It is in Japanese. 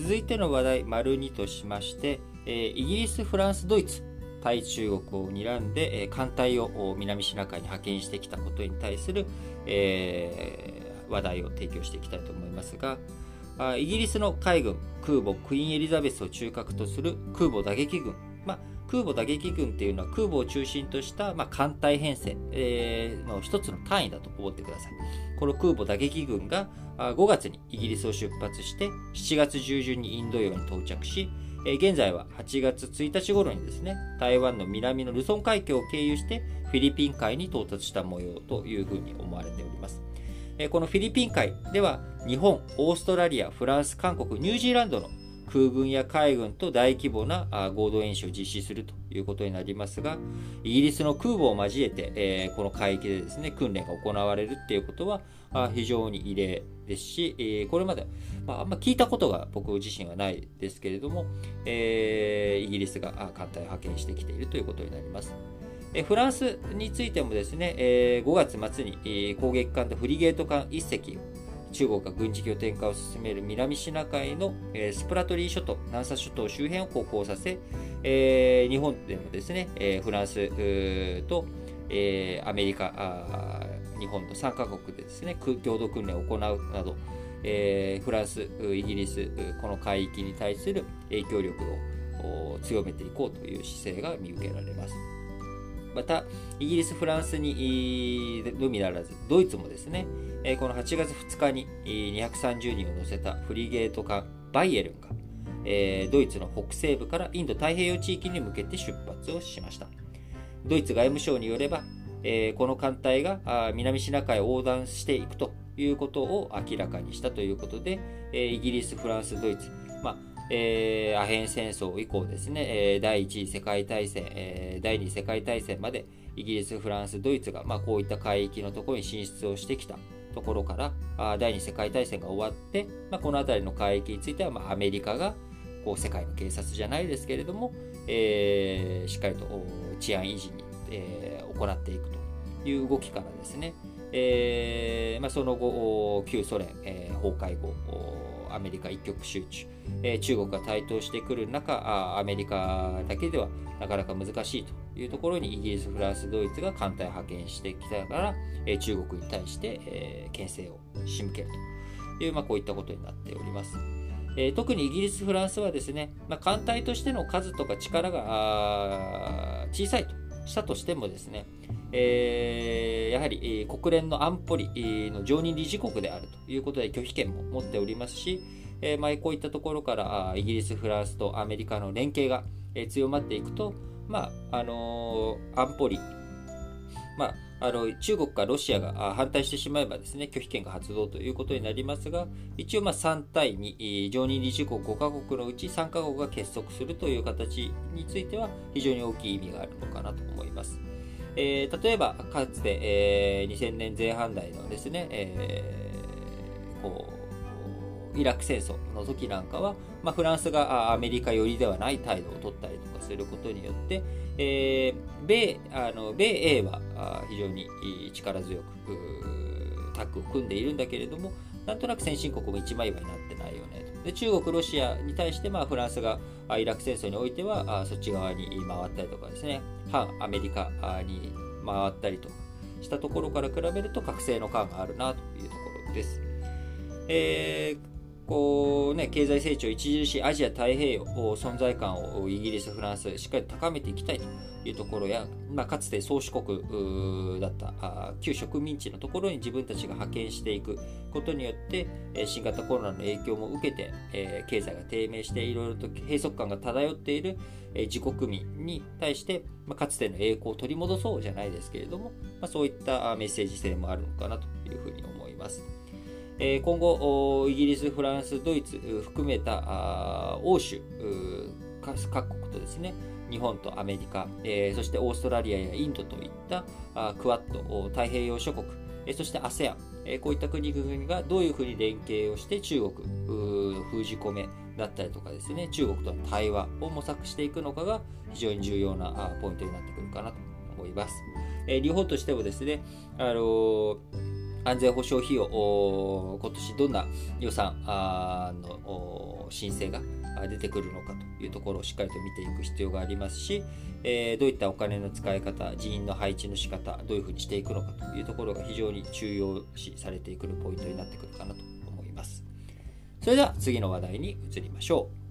続いての話題、丸2としまして、えー、イギリス、フランス、ドイツ、対中国を睨んで、えー、艦隊を南シナ海に派遣してきたことに対する、えー、話題を提供していきたいと思いますが、あイギリスの海軍、空母クイーンエリザベスを中核とする空母打撃軍、まあ、空母打撃軍っていうのは空母を中心とした、まあ、艦隊編成、えー、の一つの単位だと思ってください。この空母打撃軍が5月にイギリスを出発して7月中旬にインド洋に到着し、え現在は8月1日頃にですね、台湾の南のルソン海峡を経由してフィリピン海に到達した模様というふうに思われております。えこのフィリピン海では日本、オーストラリア、フランス、韓国、ニュージーランドの空軍や海軍と大規模な合同演習を実施するということになりますが、イギリスの空母を交えて、えこの海域でですね、訓練が行われるっていうことは非常に異例ですし、えこれまで、まあ、んま聞いたことが僕自身はないですけれども、えイギリスが艦隊を派遣してきているということになります。フランスについてもですね、5月末に攻撃艦とフリゲート艦1隻中国が軍事拠点化を進める南シナ海の、えスプラトリー諸島、南沙諸島周辺を航行させ、え、日本でもですね、えフランスと、え、アメリカ、日本の3カ国でですね、共同訓練を行うなど、え、フランス、イギリス、この海域に対する影響力を強めていこうという姿勢が見受けられます。また、イギリス、フランスにのみならず、ドイツもですね、この8月2日に230人を乗せたフリゲート艦バイエルンが、ドイツの北西部からインド太平洋地域に向けて出発をしました。ドイツ外務省によれば、この艦隊が南シナ海を横断していくということを明らかにしたということで、イギリス、フランス、ドイツ、まえー、アヘン戦争以降ですね、えー、第一次世界大戦、えー、第二次世界大戦までイギリス、フランス、ドイツが、まあ、こういった海域のところに進出をしてきたところからあ第二次世界大戦が終わって、まあ、この辺りの海域については、まあ、アメリカがこう世界の警察じゃないですけれども、えー、しっかりと治安維持に、えー、行っていくという動きからですね、えーまあ、その後旧ソ連、えー、崩壊後アメリカ一極集中、え、中国が台頭してくる中アメリカだけではなかなか難しいというところにイギリス、フランス、ドイツが艦隊派遣してきたから、え、中国に対して、えー、牽制を仕向ける。という、まあ、こういったことになっております。え、特にイギリス、フランスはですね、まあ、艦隊としての数とか力が小さいと。したとしてもですね、えー、やはり、国連の安保理の常任理事国であるということで拒否権も持っておりますし、えーまあ、こういったところからイギリス、フランスとアメリカの連携が、え、強まっていくと、まああのー、安保理、まあ、あの中国かロシアが反対してしまえばですね拒否権が発動ということになりますが一応ま3対2常任理事国5カ国のうち3カ国が結束するという形については非常に大きい意味があるのかなと思います。えー、例えばかつて、えー、2000年前半代のですね、えー、こうイラク戦争の時なんかは、まあ、フランスがアメリカ寄りではない態度を取ったりとすることによって、えー、米あの米英は非常に力強くタッグを組んでいるんだけれども、なんとなく先進国も一枚岩になってないよねと。で中国、ロシアに対して、まあ、フランスがイラク戦争においてはそっち側に回ったりとかですね、反アメリカに回ったりとしたところから比べると、覚醒の感があるなというところです。えーこうね、経済成長著しいアジア太平洋存在感をイギリス、フランスしっかり高めていきたいというところや、まあ、かつて宗主国だった旧植民地のところに自分たちが派遣していくことによって新型コロナの影響も受けて、え経済が低迷していろいろと閉塞感が漂っている自国民に対して、まあ、かつての栄光を取り戻そうじゃないですけれども、まあ、そういったメッセージ性もあるのかなというふうに思います。今後、イギリス、フランス、ドイツ含めた欧州各国とですね、日本とアメリカ、そしてオーストラリアやインドといったクワッド、太平洋諸国、そして ASEAN、こういった国々がどういうふうに連携をして中国封じ込めだったりとかですね、中国との対話を模索していくのかが非常に重要なポイントになってくるかなと思います。日本としてもですね、あの安全保障費用、今年どんな予算の申請が出てくるのかというところをしっかりと見ていく必要がありますし、えどういったお金の使い方、人員の配置の仕方、どういうふうにしていくのかというところが非常に重要視されてくるポイントになってくるかなと思います。それでは次の話題に移りましょう。